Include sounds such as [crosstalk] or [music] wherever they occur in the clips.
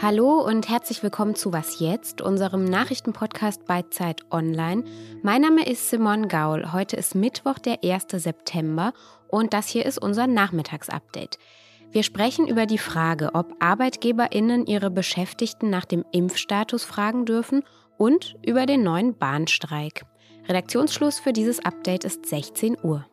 Hallo und herzlich willkommen zu Was jetzt, unserem Nachrichtenpodcast bei Zeit Online. Mein Name ist Simon Gaul. Heute ist Mittwoch, der 1. September und das hier ist unser Nachmittagsupdate. Wir sprechen über die Frage, ob ArbeitgeberInnen ihre Beschäftigten nach dem Impfstatus fragen dürfen und über den neuen Bahnstreik. Redaktionsschluss für dieses Update ist 16 Uhr.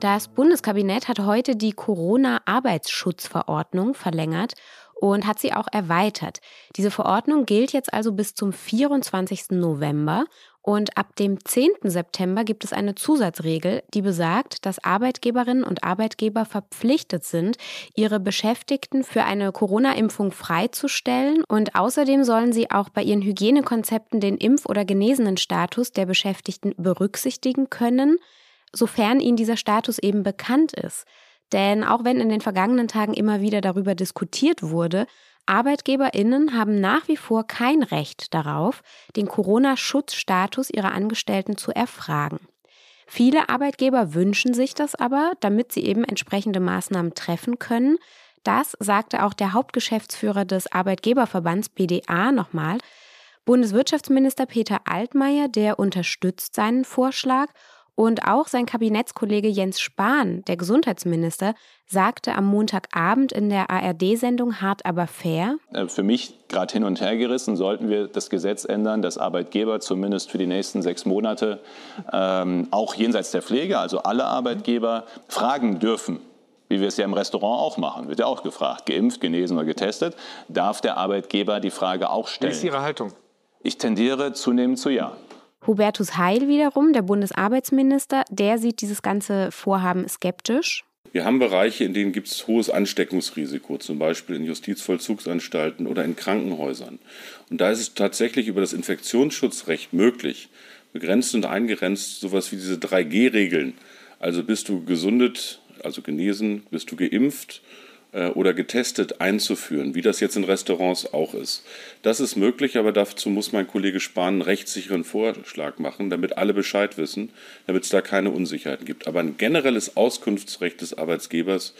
Das Bundeskabinett hat heute die Corona-Arbeitsschutzverordnung verlängert und hat sie auch erweitert. Diese Verordnung gilt jetzt also bis zum 24. November und ab dem 10. September gibt es eine Zusatzregel, die besagt, dass Arbeitgeberinnen und Arbeitgeber verpflichtet sind, ihre Beschäftigten für eine Corona-Impfung freizustellen und außerdem sollen sie auch bei ihren Hygienekonzepten den Impf- oder genesenen Status der Beschäftigten berücksichtigen können sofern ihnen dieser Status eben bekannt ist. Denn auch wenn in den vergangenen Tagen immer wieder darüber diskutiert wurde, Arbeitgeberinnen haben nach wie vor kein Recht darauf, den Corona-Schutzstatus ihrer Angestellten zu erfragen. Viele Arbeitgeber wünschen sich das aber, damit sie eben entsprechende Maßnahmen treffen können. Das sagte auch der Hauptgeschäftsführer des Arbeitgeberverbands BDA nochmal. Bundeswirtschaftsminister Peter Altmaier, der unterstützt seinen Vorschlag und auch sein Kabinettskollege Jens Spahn, der Gesundheitsminister, sagte am Montagabend in der ARD-Sendung Hart aber fair. Äh, für mich gerade hin und her gerissen, sollten wir das Gesetz ändern, dass Arbeitgeber zumindest für die nächsten sechs Monate ähm, auch jenseits der Pflege, also alle Arbeitgeber, fragen dürfen, wie wir es ja im Restaurant auch machen. Wird ja auch gefragt, geimpft, genesen oder getestet. Darf der Arbeitgeber die Frage auch stellen? Wie ist Ihre Haltung? Ich tendiere zunehmend zu Ja. Hubertus Heil wiederum, der Bundesarbeitsminister, der sieht dieses ganze Vorhaben skeptisch. Wir haben Bereiche, in denen gibt es hohes Ansteckungsrisiko, zum Beispiel in Justizvollzugsanstalten oder in Krankenhäusern. Und da ist es tatsächlich über das Infektionsschutzrecht möglich, begrenzt und eingrenzt, sowas wie diese 3G-Regeln. Also bist du gesundet, also genesen, bist du geimpft oder getestet einzuführen, wie das jetzt in Restaurants auch ist. Das ist möglich, aber dazu muss mein Kollege Spahn einen rechtssicheren Vorschlag machen, damit alle Bescheid wissen, damit es da keine Unsicherheiten gibt. Aber ein generelles Auskunftsrecht des Arbeitsgebers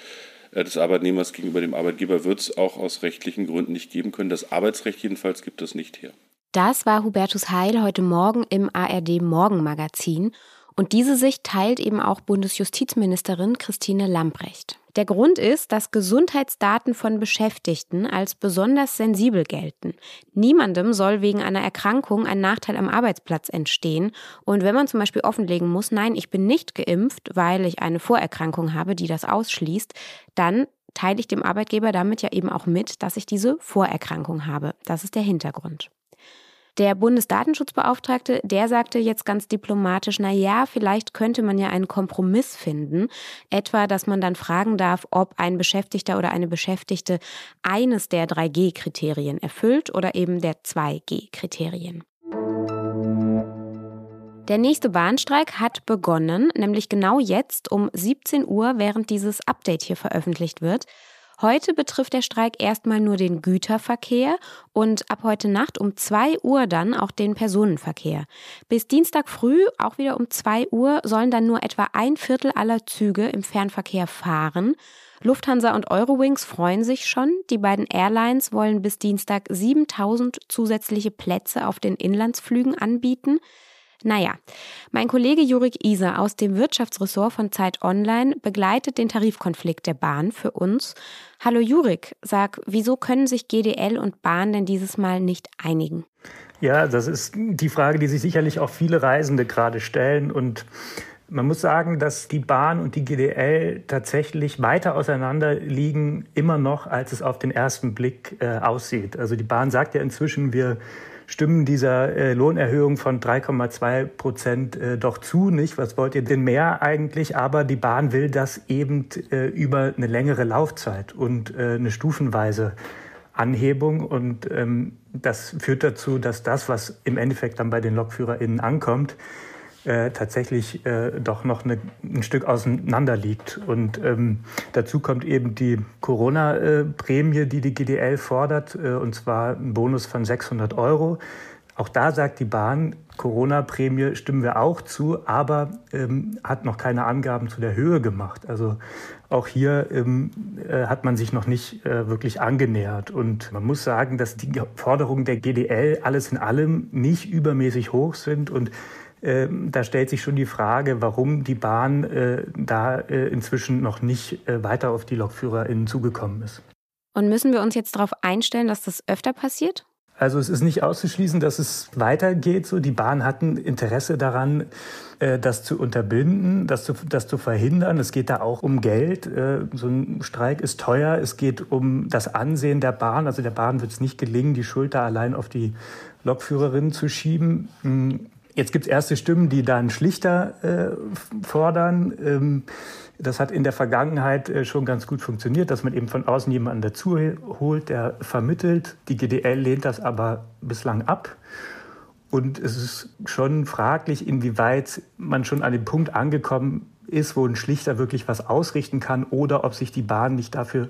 äh, des Arbeitnehmers gegenüber dem Arbeitgeber wird es auch aus rechtlichen Gründen nicht geben können. Das Arbeitsrecht jedenfalls gibt es nicht her. Das war Hubertus Heil heute Morgen im ARD Morgenmagazin. Und diese Sicht teilt eben auch Bundesjustizministerin Christine Lambrecht. Der Grund ist, dass Gesundheitsdaten von Beschäftigten als besonders sensibel gelten. Niemandem soll wegen einer Erkrankung ein Nachteil am Arbeitsplatz entstehen. Und wenn man zum Beispiel offenlegen muss, nein, ich bin nicht geimpft, weil ich eine Vorerkrankung habe, die das ausschließt, dann teile ich dem Arbeitgeber damit ja eben auch mit, dass ich diese Vorerkrankung habe. Das ist der Hintergrund. Der Bundesdatenschutzbeauftragte, der sagte jetzt ganz diplomatisch, na ja, vielleicht könnte man ja einen Kompromiss finden, etwa, dass man dann fragen darf, ob ein Beschäftigter oder eine Beschäftigte eines der 3G-Kriterien erfüllt oder eben der 2G-Kriterien. Der nächste Bahnstreik hat begonnen, nämlich genau jetzt um 17 Uhr, während dieses Update hier veröffentlicht wird. Heute betrifft der Streik erstmal nur den Güterverkehr und ab heute Nacht um 2 Uhr dann auch den Personenverkehr. Bis Dienstag früh, auch wieder um 2 Uhr, sollen dann nur etwa ein Viertel aller Züge im Fernverkehr fahren. Lufthansa und Eurowings freuen sich schon. Die beiden Airlines wollen bis Dienstag 7000 zusätzliche Plätze auf den Inlandsflügen anbieten. Naja, mein Kollege Jurik Iser aus dem Wirtschaftsressort von Zeit Online begleitet den Tarifkonflikt der Bahn für uns. Hallo Jurik, sag, wieso können sich GDL und Bahn denn dieses Mal nicht einigen? Ja, das ist die Frage, die sich sicherlich auch viele Reisende gerade stellen und man muss sagen, dass die Bahn und die GDL tatsächlich weiter auseinander liegen, immer noch, als es auf den ersten Blick äh, aussieht. Also die Bahn sagt ja inzwischen, wir stimmen dieser äh, Lohnerhöhung von 3,2 Prozent äh, doch zu, nicht? Was wollt ihr denn mehr eigentlich? Aber die Bahn will das eben äh, über eine längere Laufzeit und äh, eine stufenweise Anhebung. Und ähm, das führt dazu, dass das, was im Endeffekt dann bei den LokführerInnen ankommt, äh, tatsächlich äh, doch noch eine, ein Stück auseinander liegt. Und ähm, dazu kommt eben die Corona-Prämie, die die GDL fordert, äh, und zwar ein Bonus von 600 Euro. Auch da sagt die Bahn, Corona-Prämie stimmen wir auch zu, aber ähm, hat noch keine Angaben zu der Höhe gemacht. Also auch hier ähm, äh, hat man sich noch nicht äh, wirklich angenähert. Und man muss sagen, dass die Forderungen der GDL alles in allem nicht übermäßig hoch sind. Und ähm, da stellt sich schon die Frage, warum die Bahn äh, da äh, inzwischen noch nicht äh, weiter auf die LokführerInnen zugekommen ist. Und müssen wir uns jetzt darauf einstellen, dass das öfter passiert? Also es ist nicht auszuschließen, dass es weitergeht. So, die Bahn hatten Interesse daran, äh, das zu unterbinden, das zu, das zu verhindern. Es geht da auch um Geld. Äh, so ein Streik ist teuer. Es geht um das Ansehen der Bahn. Also der Bahn wird es nicht gelingen, die Schulter allein auf die Lokführerin zu schieben. Jetzt gibt es erste Stimmen, die da einen Schlichter äh, fordern. Ähm, das hat in der Vergangenheit äh, schon ganz gut funktioniert, dass man eben von außen jemanden dazu holt, der vermittelt. Die GDL lehnt das aber bislang ab. Und es ist schon fraglich, inwieweit man schon an dem Punkt angekommen ist, wo ein Schlichter wirklich was ausrichten kann oder ob sich die Bahn nicht dafür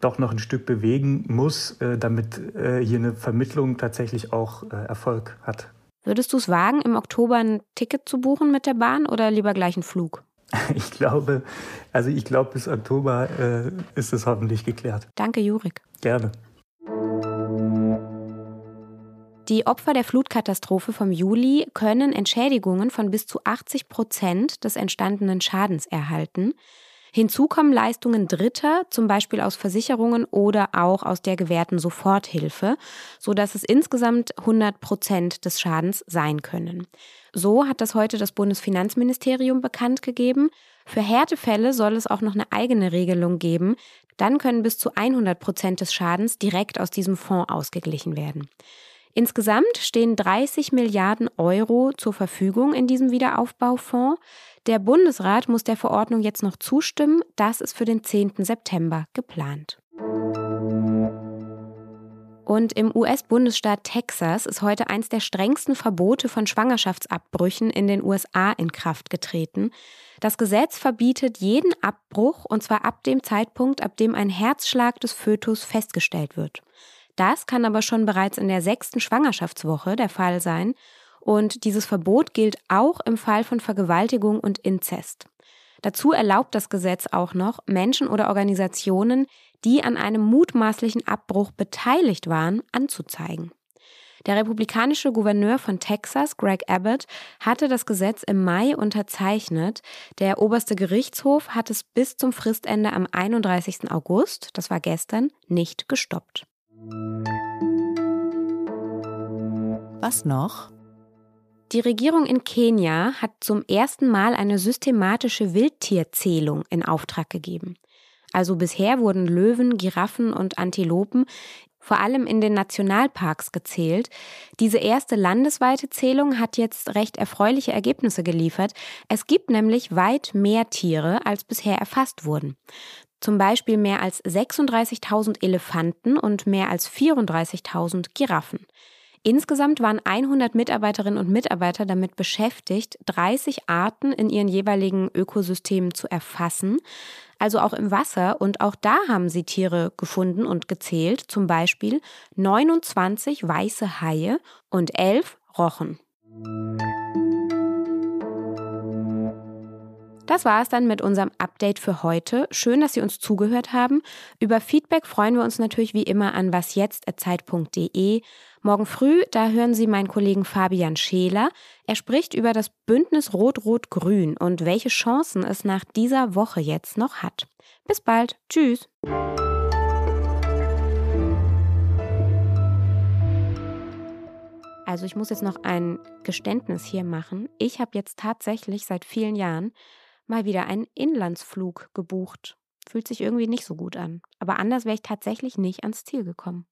doch noch ein Stück bewegen muss, äh, damit äh, hier eine Vermittlung tatsächlich auch Erfolg hat. Würdest du es wagen, im Oktober ein Ticket zu buchen mit der Bahn oder lieber gleich einen Flug? [laughs] Ich glaube, also ich glaube, bis Oktober äh, ist es hoffentlich geklärt. Danke, Jurik. Gerne. Die Opfer der Flutkatastrophe vom Juli können Entschädigungen von bis zu 80 Prozent des entstandenen Schadens erhalten. Hinzu kommen Leistungen Dritter, zum Beispiel aus Versicherungen oder auch aus der gewährten Soforthilfe, sodass es insgesamt 100 Prozent des Schadens sein können. So hat das heute das Bundesfinanzministerium bekannt gegeben. Für Härtefälle soll es auch noch eine eigene Regelung geben. Dann können bis zu 100 Prozent des Schadens direkt aus diesem Fonds ausgeglichen werden. Insgesamt stehen 30 Milliarden Euro zur Verfügung in diesem Wiederaufbaufonds. Der Bundesrat muss der Verordnung jetzt noch zustimmen. Das ist für den 10. September geplant. Und im US-Bundesstaat Texas ist heute eins der strengsten Verbote von Schwangerschaftsabbrüchen in den USA in Kraft getreten. Das Gesetz verbietet jeden Abbruch, und zwar ab dem Zeitpunkt, ab dem ein Herzschlag des Fötus festgestellt wird. Das kann aber schon bereits in der sechsten Schwangerschaftswoche der Fall sein. Und dieses Verbot gilt auch im Fall von Vergewaltigung und Inzest. Dazu erlaubt das Gesetz auch noch, Menschen oder Organisationen, die an einem mutmaßlichen Abbruch beteiligt waren, anzuzeigen. Der republikanische Gouverneur von Texas, Greg Abbott, hatte das Gesetz im Mai unterzeichnet. Der oberste Gerichtshof hat es bis zum Fristende am 31. August, das war gestern, nicht gestoppt. Was noch? Die Regierung in Kenia hat zum ersten Mal eine systematische Wildtierzählung in Auftrag gegeben. Also bisher wurden Löwen, Giraffen und Antilopen vor allem in den Nationalparks gezählt. Diese erste landesweite Zählung hat jetzt recht erfreuliche Ergebnisse geliefert. Es gibt nämlich weit mehr Tiere, als bisher erfasst wurden. Zum Beispiel mehr als 36.000 Elefanten und mehr als 34.000 Giraffen. Insgesamt waren 100 Mitarbeiterinnen und Mitarbeiter damit beschäftigt, 30 Arten in ihren jeweiligen Ökosystemen zu erfassen also auch im Wasser. Und auch da haben sie Tiere gefunden und gezählt, zum Beispiel 29 weiße Haie und 11 Rochen. Das war es dann mit unserem Update für heute. Schön, dass Sie uns zugehört haben. Über Feedback freuen wir uns natürlich wie immer an wasjetzt.zeit.de. Morgen früh, da hören Sie meinen Kollegen Fabian Scheler. Er spricht über das Bündnis Rot-Rot-Grün und welche Chancen es nach dieser Woche jetzt noch hat. Bis bald. Tschüss. Also ich muss jetzt noch ein Geständnis hier machen. Ich habe jetzt tatsächlich seit vielen Jahren mal wieder einen Inlandsflug gebucht. Fühlt sich irgendwie nicht so gut an. Aber anders wäre ich tatsächlich nicht ans Ziel gekommen.